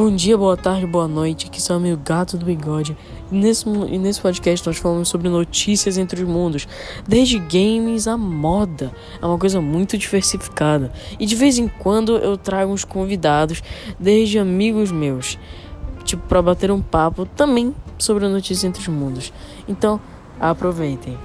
Bom dia, boa tarde, boa noite. Aqui sou o meu gato do bigode. E nesse, e nesse podcast nós falamos sobre notícias entre os mundos, desde games à moda. É uma coisa muito diversificada. E de vez em quando eu trago uns convidados, desde amigos meus, tipo para bater um papo também sobre notícias entre os mundos. Então, aproveitem.